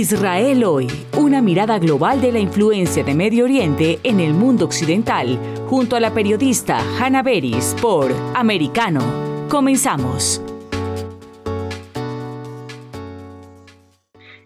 Israel hoy, una mirada global de la influencia de Medio Oriente en el mundo occidental, junto a la periodista Hannah Beris por Americano. Comenzamos.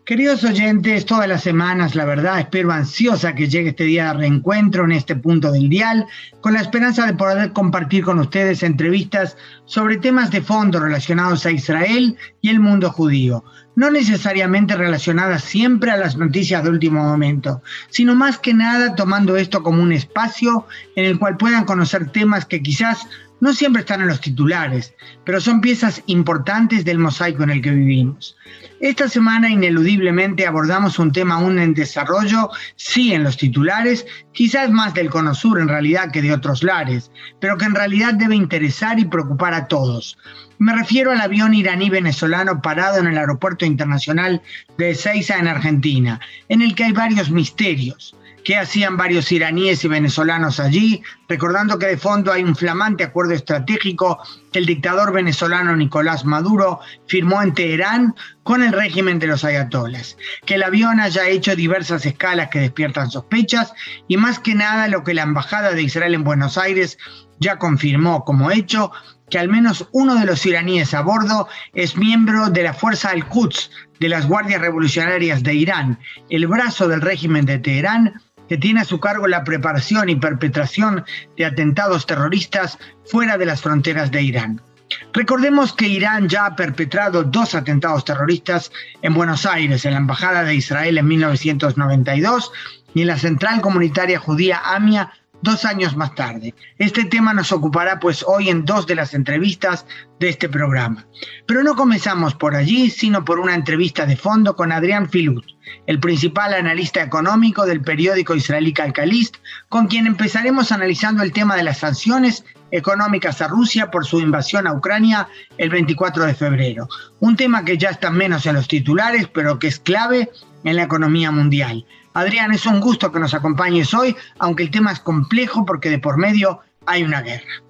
Queridos oyentes, todas las semanas, la verdad, espero ansiosa que llegue este día de reencuentro en este punto del dial, con la esperanza de poder compartir con ustedes entrevistas sobre temas de fondo relacionados a Israel y el mundo judío, no necesariamente relacionadas siempre a las noticias de último momento, sino más que nada tomando esto como un espacio en el cual puedan conocer temas que quizás no siempre están en los titulares, pero son piezas importantes del mosaico en el que vivimos. Esta semana ineludiblemente abordamos un tema aún en desarrollo, sí en los titulares, quizás más del Cono en realidad que de otros lares, pero que en realidad debe interesar y preocupar a todos. Me refiero al avión iraní venezolano parado en el aeropuerto internacional de Ezeiza en Argentina, en el que hay varios misterios qué hacían varios iraníes y venezolanos allí, recordando que de fondo hay un flamante acuerdo estratégico que el dictador venezolano Nicolás Maduro firmó en Teherán con el régimen de los ayatolas, que el avión haya hecho diversas escalas que despiertan sospechas y más que nada lo que la Embajada de Israel en Buenos Aires ya confirmó como hecho que al menos uno de los iraníes a bordo es miembro de la Fuerza Al-Quds de las Guardias Revolucionarias de Irán, el brazo del régimen de Teherán que tiene a su cargo la preparación y perpetración de atentados terroristas fuera de las fronteras de Irán. Recordemos que Irán ya ha perpetrado dos atentados terroristas en Buenos Aires, en la Embajada de Israel en 1992 y en la Central Comunitaria Judía AMIA dos años más tarde. Este tema nos ocupará pues hoy en dos de las entrevistas de este programa. Pero no comenzamos por allí, sino por una entrevista de fondo con Adrián Filut, el principal analista económico del periódico israelí Calcalist, con quien empezaremos analizando el tema de las sanciones económicas a Rusia por su invasión a Ucrania el 24 de febrero. Un tema que ya está menos en los titulares, pero que es clave en la economía mundial. Adrián, es un gusto que nos acompañes hoy, aunque el tema es complejo porque de por medio hay una guerra.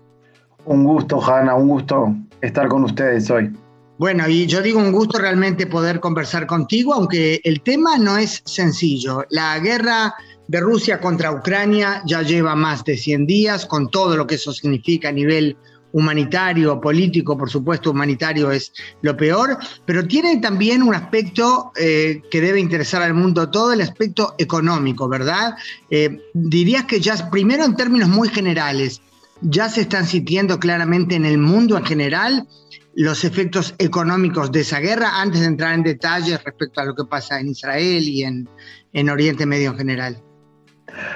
Un gusto, Hanna, un gusto estar con ustedes hoy. Bueno, y yo digo un gusto realmente poder conversar contigo, aunque el tema no es sencillo. La guerra de Rusia contra Ucrania ya lleva más de 100 días, con todo lo que eso significa a nivel humanitario, político, por supuesto, humanitario es lo peor, pero tiene también un aspecto eh, que debe interesar al mundo todo, el aspecto económico, ¿verdad? Eh, dirías que ya, primero en términos muy generales, ya se están sintiendo claramente en el mundo en general los efectos económicos de esa guerra, antes de entrar en detalles respecto a lo que pasa en Israel y en, en Oriente Medio en general.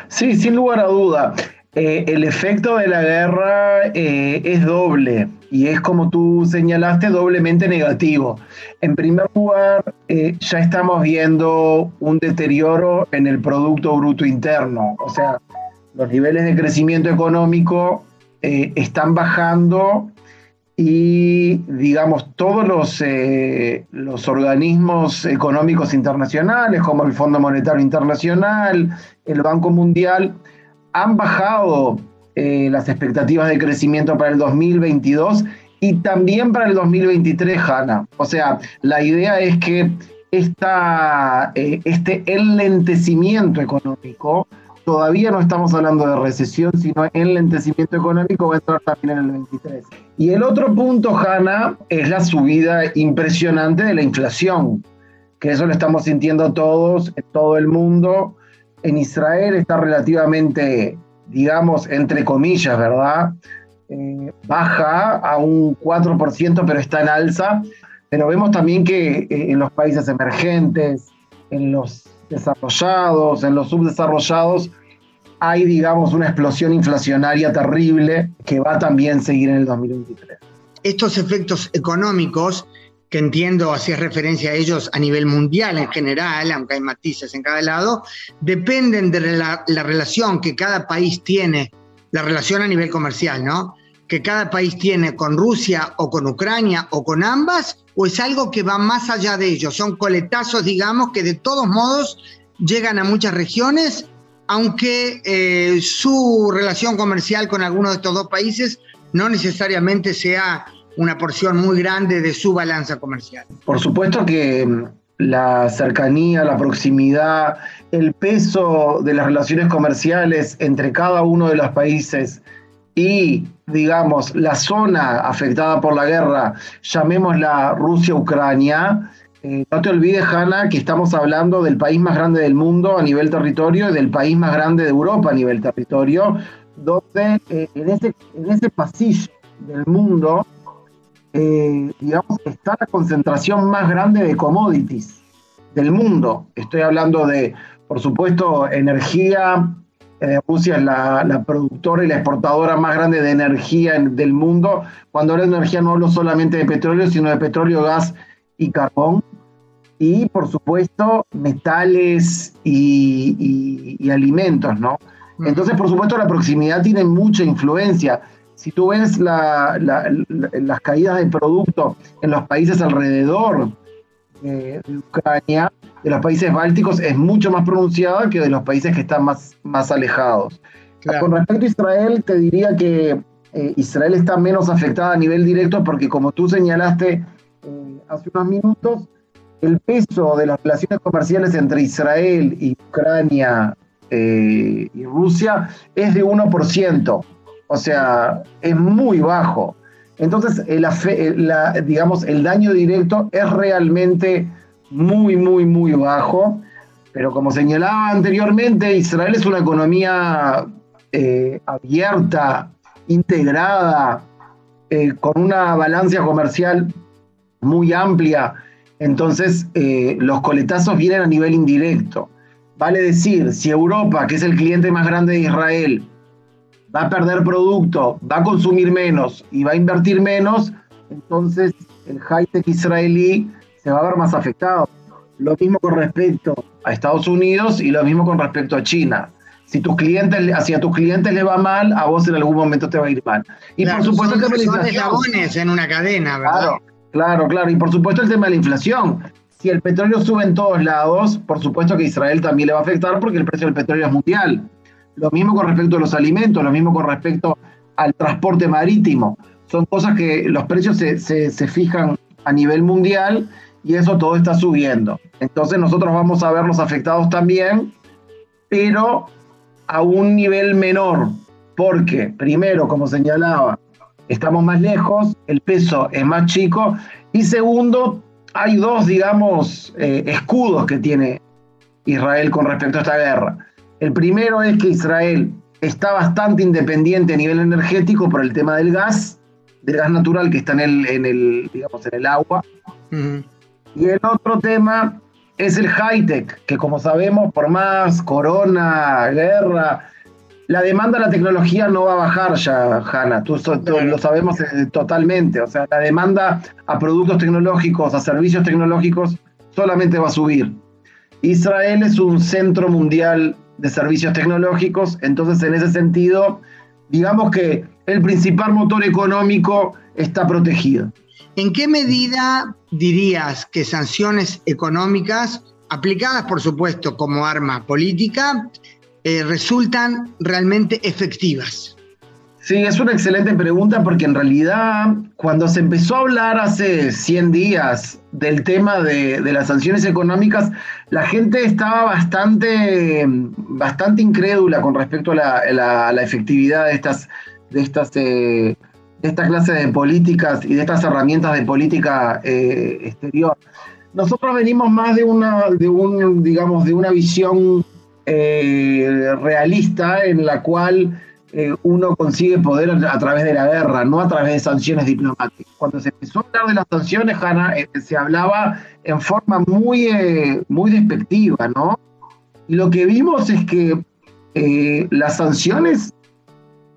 Sí, sin lugar a duda. Eh, el efecto de la guerra eh, es doble y es como tú señalaste, doblemente negativo. En primer lugar, eh, ya estamos viendo un deterioro en el Producto Bruto Interno, o sea, los niveles de crecimiento económico están bajando y digamos todos los, los organismos económicos internacionales como el Fondo Monetario Internacional, el Banco Mundial, han bajado eh, las expectativas de crecimiento para el 2022 y también para el 2023, Hanna. O sea, la idea es que eh, este enlentecimiento económico, todavía no estamos hablando de recesión, sino enlentecimiento económico va a entrar también en el 23. Y el otro punto, Hanna, es la subida impresionante de la inflación, que eso lo estamos sintiendo todos en todo el mundo en Israel está relativamente, digamos, entre comillas, ¿verdad? Eh, baja a un 4%, pero está en alza. Pero vemos también que eh, en los países emergentes, en los desarrollados, en los subdesarrollados, hay, digamos, una explosión inflacionaria terrible que va también a seguir en el 2023. Estos efectos económicos que entiendo hacía referencia a ellos a nivel mundial en general, aunque hay matices en cada lado, dependen de la, relación que cada país tiene, la relación a nivel comercial, ¿no? Que cada país tiene con Rusia o con Ucrania o con ambas, o es algo que va más allá de ellos, son coletazos, digamos, que de todos modos llegan a muchas regiones, aunque eh, su relación comercial con alguno de estos dos países no necesariamente sea una porción muy grande de su balanza comercial. Por supuesto que la cercanía, la proximidad, el peso de las relaciones comerciales entre cada uno de los países y, digamos, la zona afectada por la guerra, llamémosla Rusia-Ucrania, eh, no te olvides, Hanna, que estamos hablando del país más grande del mundo a nivel territorio y del país más grande de Europa a nivel territorio, donde eh, en, ese, en ese pasillo del mundo, eh, digamos, está la concentración más grande de commodities del mundo. Estoy hablando de, por supuesto, energía. Rusia es la, productora y la exportadora más grande de energía del mundo. Cuando hablo de energía no hablo solamente de petróleo, sino de petróleo, gas y carbón. Y, por supuesto, metales y alimentos, ¿no? Entonces, por supuesto, la proximidad tiene mucha influencia. Si tú ves las caídas de producto en los países alrededor de Ucrania, de los países bálticos, es mucho más pronunciada que de los países que están más, más alejados. Con respecto a Israel, te diría que eh, Israel está menos afectada a nivel directo porque, como tú señalaste eh, hace unos minutos, el peso de las relaciones comerciales entre Israel y Ucrania eh, y Rusia es de 1%, o sea, es muy bajo. Entonces, el, digamos, el daño directo es realmente muy, muy, muy bajo, pero como señalaba anteriormente, Israel es una economía eh, abierta, integrada, eh, con una balanza comercial muy amplia, entonces los coletazos vienen a nivel indirecto. Vale decir, si Europa, que es el cliente más grande de Israel, va a perder producto, va a consumir menos y va a invertir menos, entonces el high-tech israelí se va a ver más afectado. Lo mismo con respecto a Estados Unidos y lo mismo con respecto a China. Si tus clientes, hacia tus clientes le va mal, a vos en algún momento te va a ir mal. Y por supuesto de la inflación. en una cadena, ¿verdad? Claro, claro, claro. Y por supuesto el tema de la inflación. Si el petróleo sube en todos lados, por supuesto que a Israel también le va a afectar porque el precio del petróleo es mundial. Lo mismo con respecto a los alimentos, lo mismo con respecto al transporte marítimo. Son cosas que los precios se, se, fijan a nivel mundial y eso todo está subiendo. Entonces nosotros vamos a vernos afectados también, pero a un nivel menor, porque primero, como señalaba, estamos más lejos, el peso es más chico, y segundo, hay dos, digamos, eh, escudos que tiene Israel con respecto a esta guerra. El primero es que Israel está bastante independiente a nivel energético por el tema del gas, del gas natural que está en el, en el digamos, en el agua. Y el otro tema es el high-tech, que como sabemos, por más corona, guerra, la demanda de la tecnología no va a bajar ya, Hanna, tú, lo sabemos eh, totalmente. O sea, la demanda a productos tecnológicos, a servicios tecnológicos, solamente va a subir. Israel es un centro mundial de servicios tecnológicos, entonces en ese sentido, digamos que el principal motor económico está protegido. ¿En qué medida dirías que sanciones económicas, aplicadas por supuesto como arma política, eh, resultan realmente efectivas? Sí, es una excelente pregunta porque en realidad cuando se empezó a hablar hace 100 días del tema de, las sanciones económicas, la gente estaba bastante, bastante incrédula con respecto a la, efectividad de estas, de estas eh, de esta clase de políticas y de estas herramientas de política eh, exterior. Nosotros venimos más de una, de un, digamos, de una visión eh, realista en la cual eh, uno consigue poder a, través de la guerra, no a través de sanciones diplomáticas. Cuando se empezó a hablar de las sanciones, Hanna, eh, se hablaba en forma muy, muy despectiva, ¿no? Y lo que vimos es que las sanciones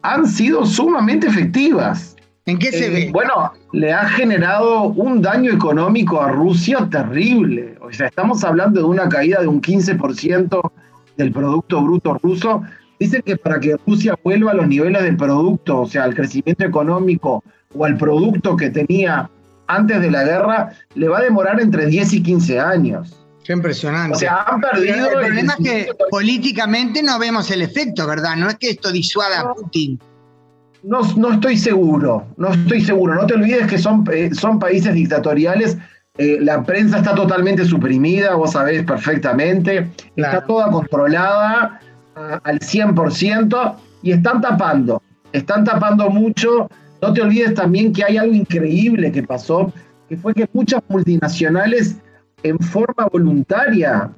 han sido sumamente efectivas. ¿En qué se ve? Bueno, le ha generado un daño económico a Rusia terrible. O sea, estamos hablando de una caída de un 15% del Producto Bruto ruso, dicen que para que Rusia vuelva a los niveles del producto, o sea, al crecimiento económico o al producto que tenía antes de la guerra, le va a demorar entre 10 y 15 años. Qué impresionante. O sea, han perdido. el, problema es que políticamente no vemos el efecto, ¿verdad? No es que esto disuada a Putin. No, no estoy seguro, no estoy seguro. No te olvides que son, eh, son países dictatoriales eh, la prensa está totalmente suprimida, vos sabés perfectamente, está toda controlada al 100% y están tapando, están tapando mucho. No te olvides también que hay algo increíble que pasó, que fue que muchas multinacionales en forma voluntaria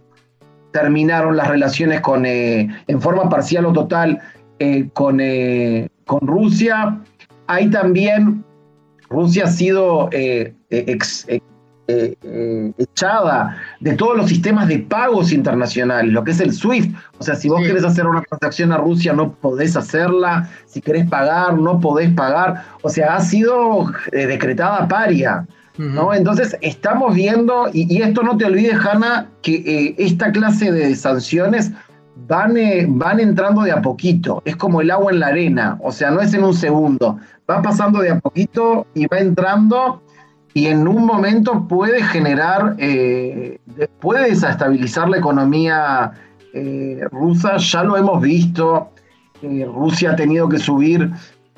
terminaron las relaciones con, eh, en forma parcial o total eh, con, con Rusia. Hay también, Rusia ha sido ex, eh, eh, echada de todos los sistemas de pagos internacionales, lo que es el SWIFT. O sea, si vos querés hacer una transacción a Rusia, no podés hacerla. Si querés pagar, no podés pagar. O sea, ha sido eh, decretada paria. ¿no? Entonces, estamos viendo, y, esto no te olvides, Hanna, que esta clase de sanciones van, van entrando de a poquito. Es como el agua en la arena. O sea, no es en un segundo. Va pasando de a poquito y va entrando y en un momento puede generar, eh, puede desestabilizar la economía eh, rusa, ya lo hemos visto, eh, Rusia ha tenido que subir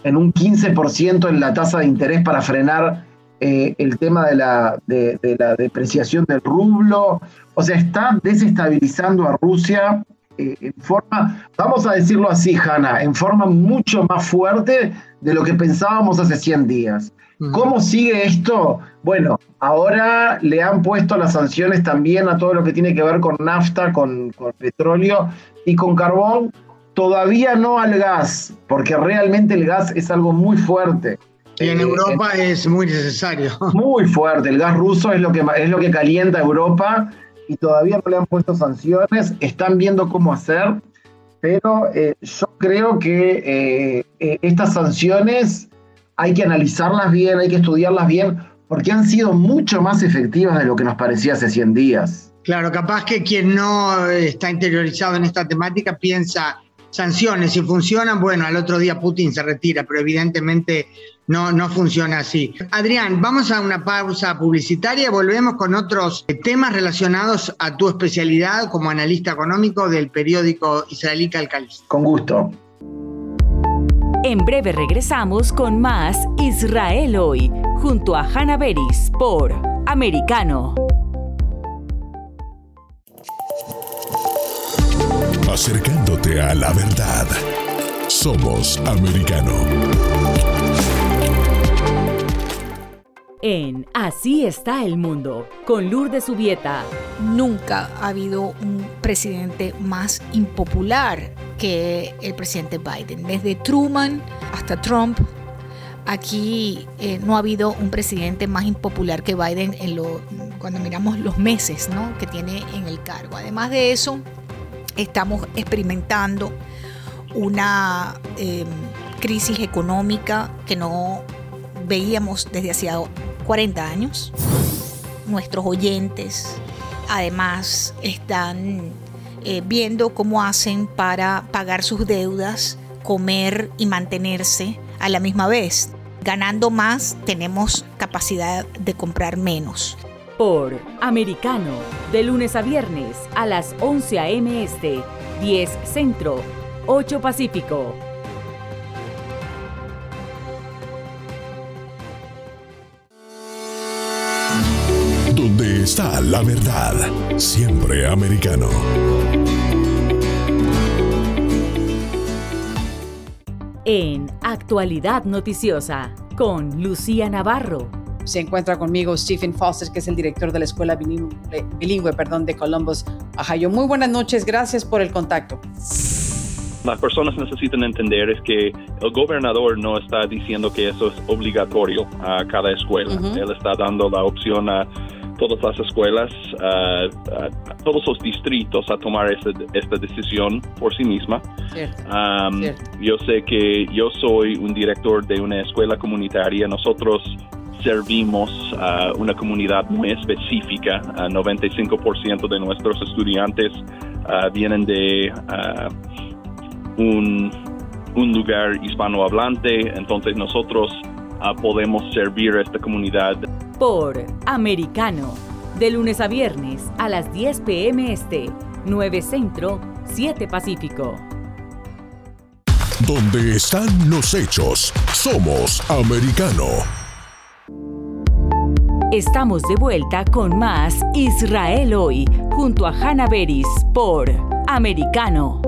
en un 15% en la tasa de interés para frenar el tema de, la depreciación del rublo, o sea, está desestabilizando a Rusia en forma, vamos a decirlo así, Hanna, en forma mucho más fuerte de lo que pensábamos hace 100 días. ¿Cómo sigue esto? Bueno, ahora le han puesto las sanciones también a todo lo que tiene que ver con nafta, con, petróleo y con carbón. Todavía no al gas, porque realmente el gas es algo muy fuerte. Y en eh, Europa es muy necesario. Muy fuerte. El gas ruso es lo que, es lo que calienta Europa y todavía no le han puesto sanciones. Están viendo cómo hacer, pero eh, yo creo que eh, estas sanciones hay que analizarlas bien, hay que estudiarlas bien, porque han sido mucho más efectivas de lo que nos parecía hace 100 días. Claro, capaz que quien no está interiorizado en esta temática piensa sanciones, si funcionan, bueno, al otro día Putin se retira, pero evidentemente no, no funciona así. Adrián, vamos a una pausa publicitaria, volvemos con otros temas relacionados a tu especialidad como analista económico del periódico israelí Calcalis. Con gusto. En breve regresamos con más Israel hoy, junto a Hanna Beris por Americano. Acercándote a la verdad. Somos Americano. En Así está el mundo, con Lourdes Subieta. Nunca ha habido un presidente más impopular que el presidente Biden. Desde Truman hasta Trump, aquí eh, no ha habido un presidente más impopular que Biden cuando miramos los meses ¿no? que tiene en el cargo. Además de eso, estamos experimentando una em, crisis económica que no veíamos desde hacía 40 años. Nuestros oyentes además están eh, viendo cómo hacen para pagar sus deudas, comer y mantenerse a la misma vez. Ganando más, tenemos capacidad de comprar menos. Por Americano, de lunes a viernes a las 11 a.m. Este, 10 Centro, 8 Pacífico. Está la verdad, siempre americano. en Actualidad Noticiosa con Lucía Navarro. Se encuentra conmigo Stephen Foster, que es el director de la Escuela Bilingüe, perdón, de Columbus, Ohio. Muy buenas noches, gracias por el contacto. Las personas necesitan entender es que el gobernador no está diciendo que eso es obligatorio a cada escuela. Él está dando la opción a todas las escuelas, a todos los distritos a tomar esta, esta decisión por sí misma. Yo sé que yo soy un director de una escuela comunitaria. Nosotros servimos a una comunidad muy específica. 95% de nuestros estudiantes vienen de un, un lugar hispanohablante. Entonces nosotros podemos servir a esta comunidad por Americano, de lunes a viernes a las 10 pm este, 9 Centro, 7 Pacífico. Donde están los hechos, somos Americano. Estamos de vuelta con más Israel hoy, junto a Hanna Beris por Americano.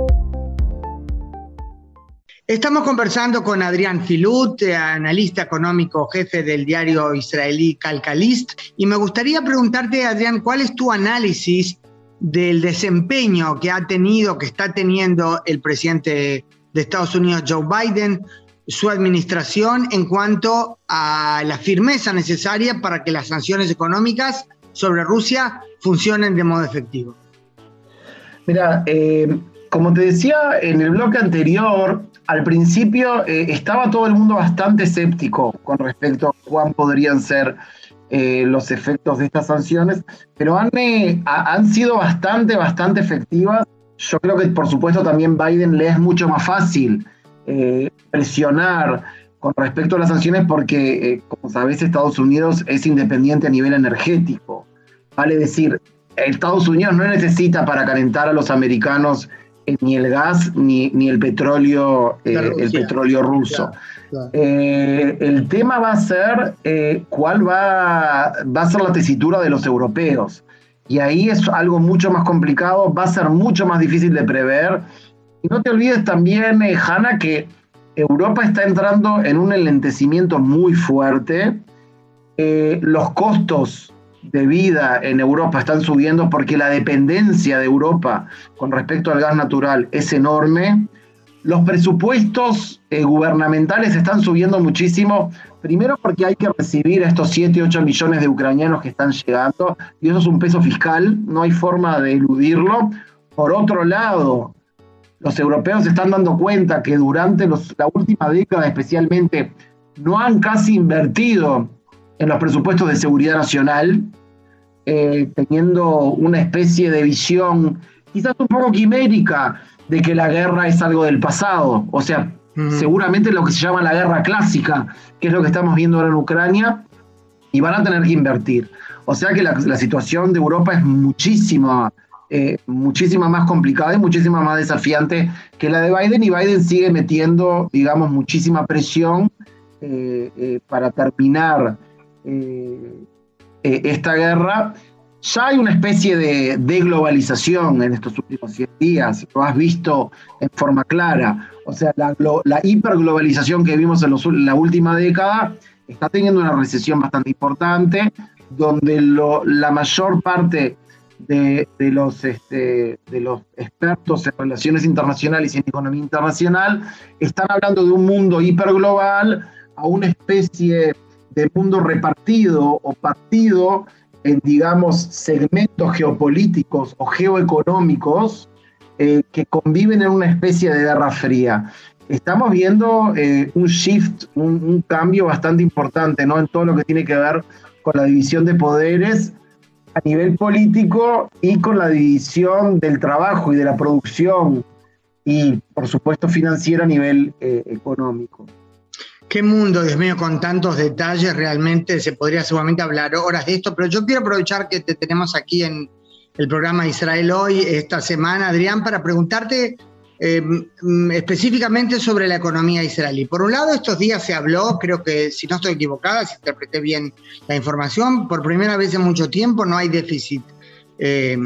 Estamos conversando con Adrián Filut, analista económico jefe del diario israelí Calcalist, y me gustaría preguntarte, Adrián, ¿cuál es tu análisis del desempeño que ha tenido, que está teniendo el presidente de Estados Unidos, Joe Biden, su administración en cuanto a la firmeza necesaria para que las sanciones económicas sobre Rusia funcionen de modo efectivo? Mira, eh, como te decía en el bloque anterior, al principio eh, estaba todo el mundo bastante escéptico con respecto a cuán podrían ser eh, los efectos de estas sanciones, pero han, han sido bastante, bastante efectivas. Yo creo que por supuesto también Biden le es mucho más fácil eh, presionar con respecto a las sanciones porque, eh, como sabes, Estados Unidos es independiente a nivel energético. Vale decir, Estados Unidos no necesita para calentar a los americanos eh, ni el gas ni, ni el petróleo, el petróleo ruso. el tema va a ser cuál va, va a ser la tesitura de los europeos. Y ahí es algo mucho más complicado, va a ser mucho más difícil de prever y no te olvides también, eh, Hanna, que Europa está entrando en un enlentecimiento muy fuerte. Eh, los costos de vida en Europa están subiendo porque la dependencia de Europa con respecto al gas natural es enorme. Los presupuestos eh, gubernamentales están subiendo muchísimo, primero porque hay que recibir a estos 7, 8 millones de ucranianos que están llegando, y eso es un peso fiscal, no hay forma de eludirlo. Por otro lado, los europeos se están dando cuenta que durante la última década especialmente no han casi invertido en los presupuestos de seguridad nacional, eh, teniendo una especie de visión quizás un poco quimérica de que la guerra es algo del pasado, o sea, seguramente lo que se llama la guerra clásica, que es lo que estamos viendo ahora en Ucrania, y van a tener que invertir. O sea que la, la situación de Europa es muchísimo eh, muchísima más complicada y muchísima más desafiante que la de Biden y Biden sigue metiendo, digamos, muchísima presión eh, eh, para terminar esta guerra. Ya hay una especie de, globalización en estos últimos 100 días, lo has visto en forma clara. O sea, la, hiperglobalización que vimos en, la última década está teniendo una recesión bastante importante, donde la mayor parte de, este, de los expertos en relaciones internacionales y en economía internacional están hablando de un mundo hiperglobal a una especie de mundo repartido o partido en, digamos, segmentos geopolíticos o geoeconómicos eh, que conviven en una especie de guerra fría. Estamos viendo eh, un shift, un, cambio bastante importante ¿no? en todo lo que tiene que ver con la división de poderes a nivel político y con la división del trabajo y de la producción y, por supuesto, financiera a nivel eh, económico. Qué mundo, Dios mío, con tantos detalles, realmente se podría seguramente hablar horas de esto, pero yo quiero aprovechar que te tenemos aquí en el programa Israel Hoy esta semana, Adrián, para preguntarte eh, mm, específicamente sobre la economía israelí. Por un lado, estos días se habló, creo que si no estoy equivocada, si interpreté bien la información, por primera vez en mucho tiempo no hay déficit. Eh,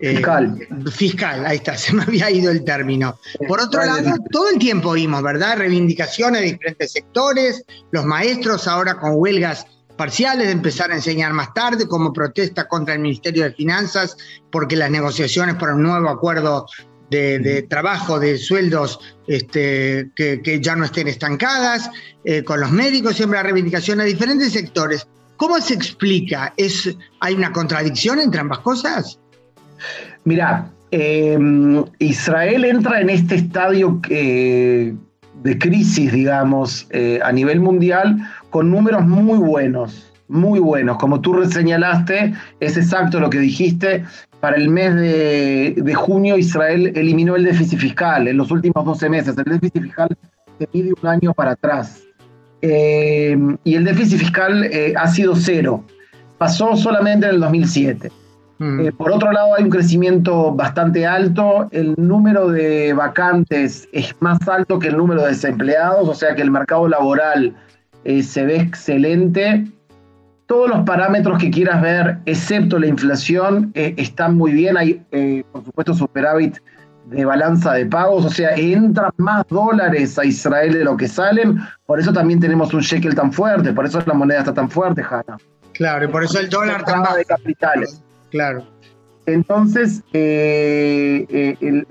eh, fiscal. fiscal, ahí está, se me había ido el término. Por otro lado, todo el tiempo vimos, ¿verdad? Reivindicaciones de diferentes sectores, los maestros ahora con huelgas parciales de empezar a enseñar más tarde como protesta contra el Ministerio de Finanzas porque las negociaciones para un nuevo acuerdo de, trabajo, de sueldos este, que, ya no estén estancadas, eh, con los médicos, siempre la reivindicación a diferentes sectores. ¿Cómo se explica? ¿Es, ¿Hay una contradicción entre ambas cosas? Mira, em, Israel entra en este estadio eh, de crisis, digamos, eh, a nivel mundial con números muy buenos, muy buenos. Como tú señalaste, es exacto lo que dijiste para el mes de, junio Israel eliminó el déficit fiscal en los últimos 12 meses. El déficit fiscal se mide un año para atrás. Eh, y el déficit fiscal eh, ha sido cero. Pasó solamente en el 2007. Mm. Eh, por otro lado, hay un crecimiento bastante alto. El número de vacantes es más alto que el número de desempleados, o sea que el mercado laboral se ve excelente. todos los parámetros que quieras ver, excepto la inflación, eh, están muy bien. Hay, eh, por supuesto, superávit de balanza de pagos, o sea, entran más dólares a Israel de lo que salen, por eso también tenemos un shekel tan fuerte, por eso la moneda está tan fuerte, Hanna. Claro, y por eso el dólar tan de capitales. Claro. Entonces, eh, eh,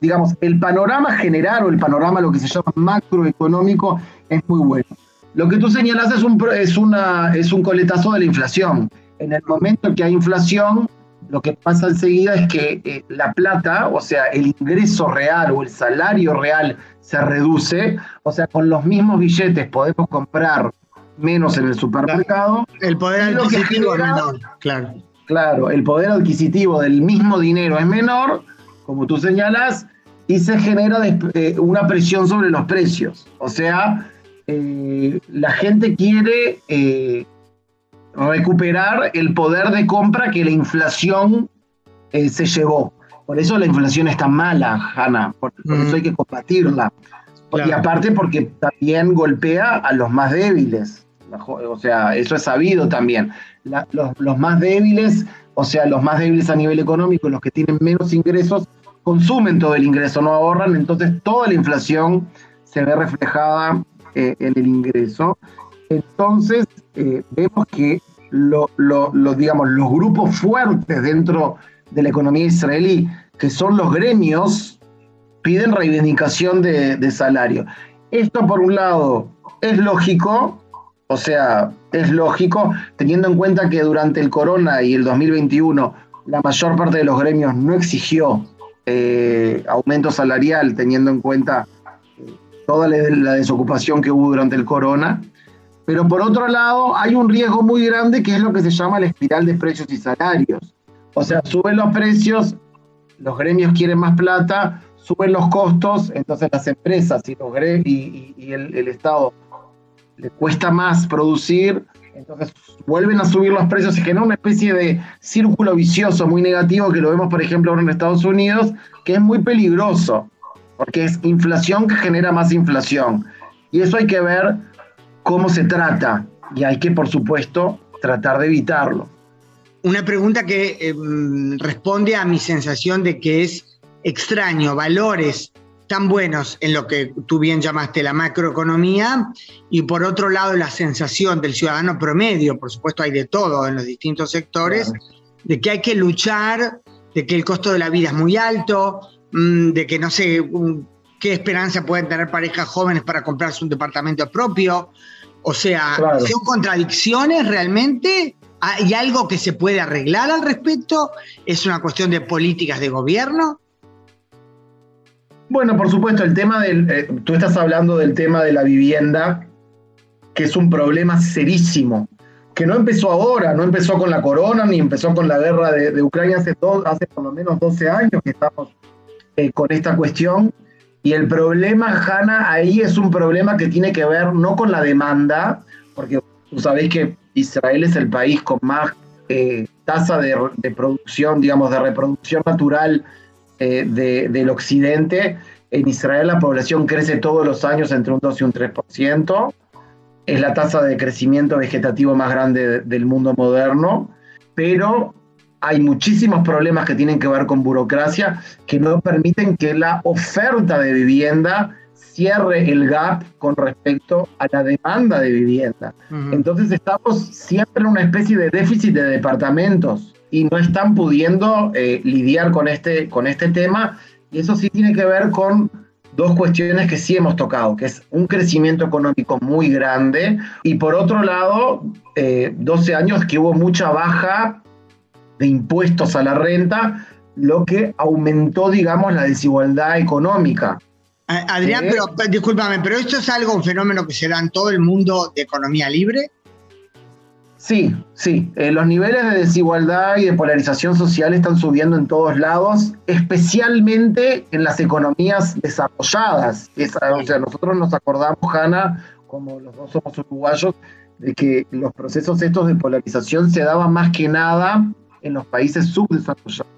digamos, el panorama general o el panorama, lo que se llama macroeconómico, es muy bueno. Lo que tú señalas es un, es, una, es un coletazo de la inflación. En el momento en que hay inflación, lo que pasa enseguida es que eh, la plata, o sea, el ingreso real o el salario real se reduce, o sea, con los mismos billetes podemos comprar menos en el supermercado. El poder adquisitivo menor, claro. Claro, el poder adquisitivo del mismo dinero es menor, como tú señalas, y se genera eh, una presión sobre los precios. O sea, eh, la gente quiere recuperar el poder de compra que la inflación eh, se llevó. Por eso la inflación está mala, Hanna, por, eso mm. hay que combatirla. Y aparte porque también golpea a los más débiles. O sea, eso es sabido también. los, los, más débiles, o sea, los más débiles a nivel económico, los que tienen menos ingresos, consumen todo el ingreso, no ahorran, entonces toda la inflación se ve reflejada eh, en el ingreso. Entonces, eh, vemos que lo, digamos, los grupos fuertes dentro de la economía israelí, que son los gremios, piden reivindicación de, salario. Esto, por un lado, es lógico, o sea, es lógico, teniendo en cuenta que durante el corona y el 2021 la mayor parte de los gremios no exigió eh, aumento salarial, teniendo en cuenta eh, toda la desocupación que hubo durante el corona. Pero por otro lado, hay un riesgo muy grande que es lo que se llama la espiral de precios y salarios. O sea, suben los precios, los gremios quieren más plata, suben los costos, entonces las empresas y, los y, el, Estado le cuesta más producir, entonces vuelven a subir los precios y genera una especie de círculo vicioso muy negativo que lo vemos, por ejemplo, ahora en Estados Unidos, que es muy peligroso, porque es inflación que genera más inflación. Y eso hay que ver cómo se trata y hay que, por supuesto, tratar de evitarlo. Una pregunta que em, responde a mi sensación de que es extraño, valores tan buenos en lo que tú bien llamaste la macroeconomía y por otro lado la sensación del ciudadano promedio, por supuesto hay de todo en los distintos sectores, de que hay que luchar, de que el costo de la vida es muy alto, mm, de que no sé qué esperanza pueden tener parejas jóvenes para comprarse un departamento propio, o sea, ¿son contradicciones realmente? ¿Hay algo que se puede arreglar al respecto? ¿Es una cuestión de políticas de gobierno? Bueno, por supuesto, el tema del. Eh, tú estás hablando del tema de la vivienda, que es un problema serísimo, que no empezó ahora, no empezó con la corona, ni empezó con la guerra de, Ucrania hace, hace por lo menos 12 años que estamos eh, con esta cuestión. Y el problema, Hanna, ahí es un problema que tiene que ver no con la demanda, porque tú sabés que Israel es el país con más eh, tasa de, producción, digamos, de reproducción natural eh, del occidente. En Israel la población crece todos los años entre un 2 y un 3%. Es la tasa de crecimiento vegetativo más grande del mundo moderno, pero hay muchísimos problemas que tienen que ver con burocracia que no permiten que la oferta de vivienda cierre el gap con respecto a la demanda de vivienda. Entonces estamos siempre en una especie de déficit de departamentos y no están pudiendo eh, lidiar con este, con este tema y eso sí tiene que ver con dos cuestiones que sí hemos tocado, que es un crecimiento económico muy grande y por otro lado, 12 eh, años que hubo mucha baja de impuestos a la renta, lo que aumentó, digamos, la desigualdad económica. Adrián, pero discúlpame, pero esto es algo, un fenómeno que se da en todo el mundo de economía libre. Sí, sí. Eh, los niveles de desigualdad y de polarización social están subiendo en todos lados, especialmente en las economías desarrolladas. o sea, nosotros nos acordamos, Hanna, como los dos somos uruguayos, de que los procesos estos de polarización se daban más que nada en los países subdesarrollados.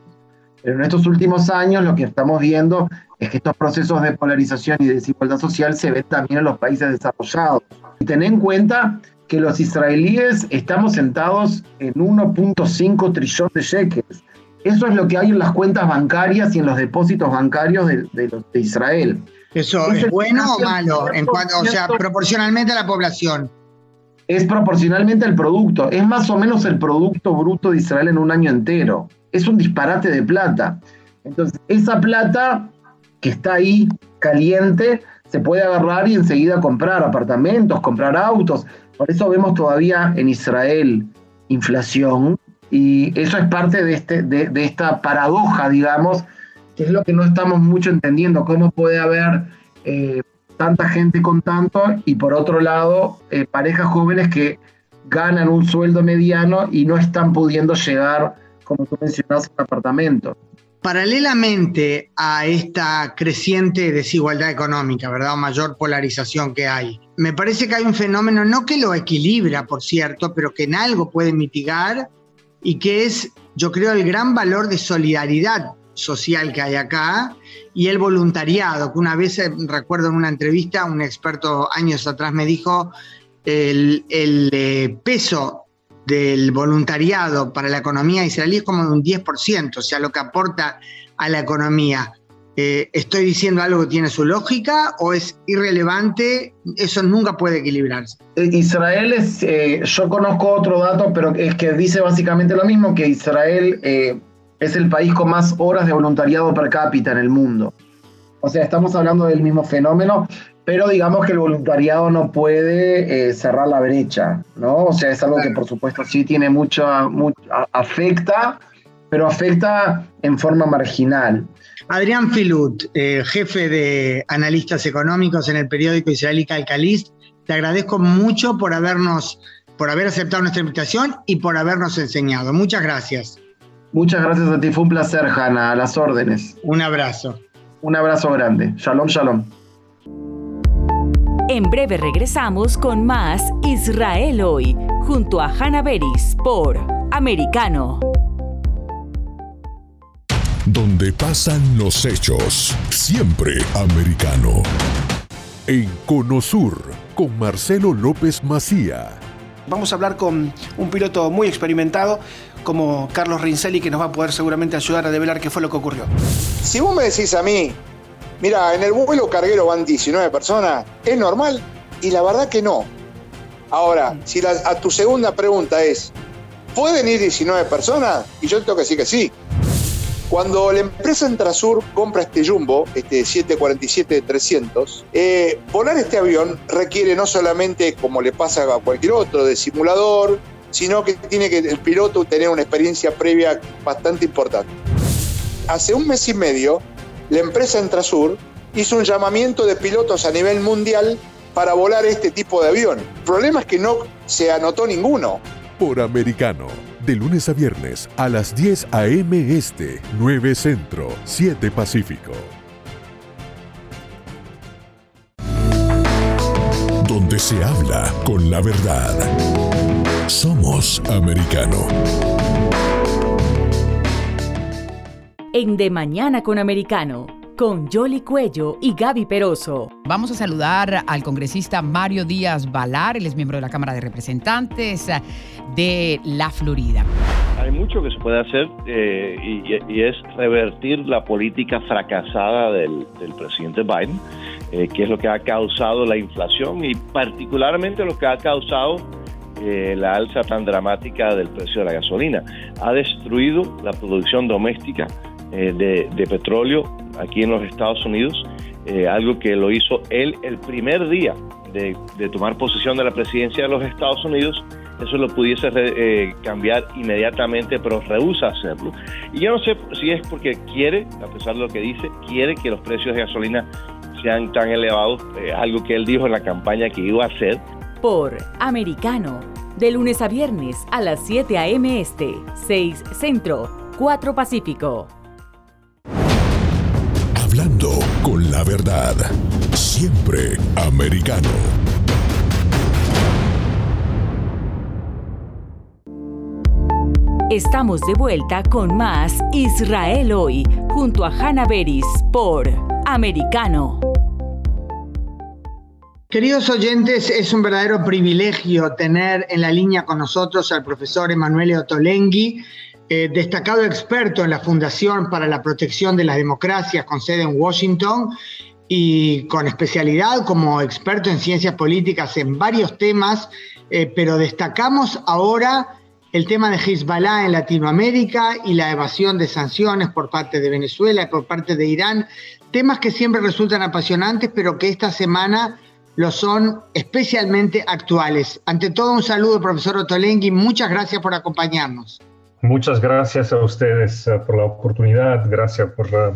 Pero en estos últimos años lo que estamos viendo es que estos procesos de polarización y de desigualdad social se ven también en los países desarrollados. Y ten en cuenta que los israelíes estamos sentados en 1.5 trillón de shekels. Eso es lo que hay en las cuentas bancarias y en los depósitos bancarios de, de, Israel. ¿Eso es, bueno o malo? En cuanto, o sea, proporcionalmente a la población. Es proporcionalmente al producto. Es más o menos el producto bruto de Israel en un año entero. Es un disparate de plata. Entonces, esa plata que está ahí caliente se puede agarrar y enseguida comprar apartamentos, comprar autos. Por eso vemos todavía en Israel inflación y eso es parte de, este, de, esta paradoja, digamos, que es lo que no estamos mucho entendiendo, cómo puede haber eh, tanta gente con tanto y por otro lado eh, parejas jóvenes que ganan un sueldo mediano y no están pudiendo llegar, como tú mencionas, a un apartamento. Paralelamente a esta creciente desigualdad económica, ¿verdad? Mayor polarización que hay, me parece que hay un fenómeno, no que lo equilibra, por cierto, pero que en algo puede mitigar y que es, yo creo, el gran valor de solidaridad social que hay acá y el voluntariado, que una vez, eh, recuerdo en una entrevista, un experto años atrás me dijo, el, eh, peso del voluntariado para la economía israelí es como de un 10%, o sea, lo que aporta a la economía. Eh, ¿Estoy diciendo algo que tiene su lógica o es irrelevante? Eso nunca puede equilibrarse. Eh, Israel es, eh, yo conozco otro dato, pero es que dice básicamente lo mismo, que Israel es el país con más horas de voluntariado per cápita en el mundo. O sea, estamos hablando del mismo fenómeno pero digamos que el voluntariado no puede eh, cerrar la brecha, ¿no? O sea, es algo que por supuesto sí tiene mucho, afecta, pero afecta en forma marginal. Adrián Filut, eh, jefe de analistas económicos en el periódico israelí Calcalist, te agradezco mucho por habernos, por haber aceptado nuestra invitación y por habernos enseñado. Muchas gracias. Muchas gracias a ti, fue un placer, Hanna, a las órdenes. Un abrazo. Un abrazo grande. Shalom, shalom. En breve regresamos con más Israel hoy, junto a Hannah Beris por Americano. Donde pasan los hechos, siempre americano. En Conosur, con Marcelo López Macía. Vamos a hablar con un piloto muy experimentado como Carlos Rincelli, que nos va a poder seguramente ayudar a develar qué fue lo que ocurrió. Si vos me decís a mí Mira, en el vuelo carguero van 19 personas, ¿es normal? Y la verdad que no. Ahora, si a tu segunda pregunta es, ¿pueden ir 19 personas? Y yo tengo que decir que sí. Cuando la empresa Entrasur compra este Jumbo, este 747-300, eh, volar este avión requiere no solamente, como le pasa a cualquier otro, de simulador, sino que tiene que el piloto tener una experiencia previa bastante importante. Hace un mes y medio, la empresa Entrasur hizo un llamamiento de pilotos a nivel mundial para volar este tipo de avión. El problema es que no se anotó ninguno. Por americano, de lunes a viernes a las 10 a.m. Este, 9 Centro, 7 Pacífico. Donde se habla con la verdad. Somos americano. en De Mañana con Americano, con Jolly Cuello y Gaby Peroso. Vamos a saludar al congresista Mario Díaz Valar, él es miembro de la Cámara de Representantes de la Florida. Hay mucho que se puede hacer eh, y, es revertir la política fracasada del, presidente Biden, eh, que es lo que ha causado la inflación y particularmente lo que ha causado eh, la alza tan dramática del precio de la gasolina. Ha destruido la producción doméstica eh, de, petróleo aquí en los Estados Unidos, eh, algo que lo hizo él el primer día de, tomar posesión de la presidencia de los Estados Unidos. Eso lo pudiese eh, cambiar inmediatamente, pero rehúsa hacerlo. Y yo no sé si es porque quiere, a pesar de lo que dice, quiere que los precios de gasolina sean tan elevados, algo que él dijo en la campaña que iba a hacer. Por Americano, de lunes a viernes a las 7 a.m. Este, 6 Centro, 4 Pacífico. Hablando con la verdad. Siempre americano. Estamos de vuelta con más Israel hoy, junto a Hannah Beris por Americano. Queridos oyentes, es un verdadero privilegio tener en la línea con nosotros al profesor Emanuele Otolenghi, eh, destacado experto en la Fundación para la Protección de las Democracias con sede en Washington y con especialidad como experto en ciencias políticas en varios temas, eh, pero destacamos ahora el tema de Hezbollah en Latinoamérica y la evasión de sanciones por parte de Venezuela y por parte de Irán, temas que siempre resultan apasionantes, pero que esta semana lo son especialmente actuales. Ante todo, un saludo, profesor Otolenghi, muchas gracias por acompañarnos. Muchas gracias a ustedes eh, por la oportunidad, gracias por, eh,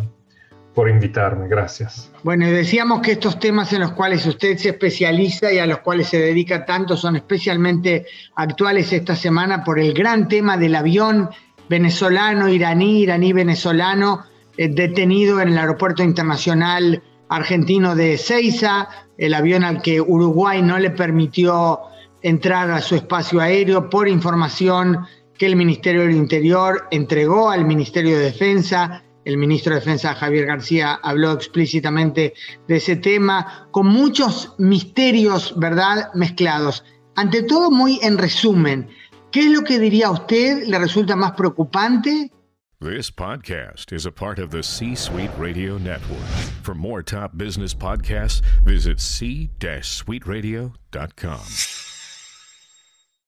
por invitarme, gracias. Bueno, decíamos que estos temas en los cuales usted se especializa y a los cuales se dedica tanto son especialmente actuales esta semana por el gran tema del avión venezolano, iraní, iraní-venezolano, eh, detenido en el aeropuerto internacional argentino de Ceiza, el avión al que Uruguay no le permitió entrar a su espacio aéreo por información que el Ministerio del Interior entregó al Ministerio de Defensa. El ministro de Defensa, Javier García, habló explícitamente de ese tema, con muchos misterios, ¿verdad?, mezclados. Ante todo, muy en resumen, ¿qué es lo que diría usted le resulta más preocupante? This podcast is a part of the C Suite Radio Network. For more top business podcasts, visit c-suiteradio.com.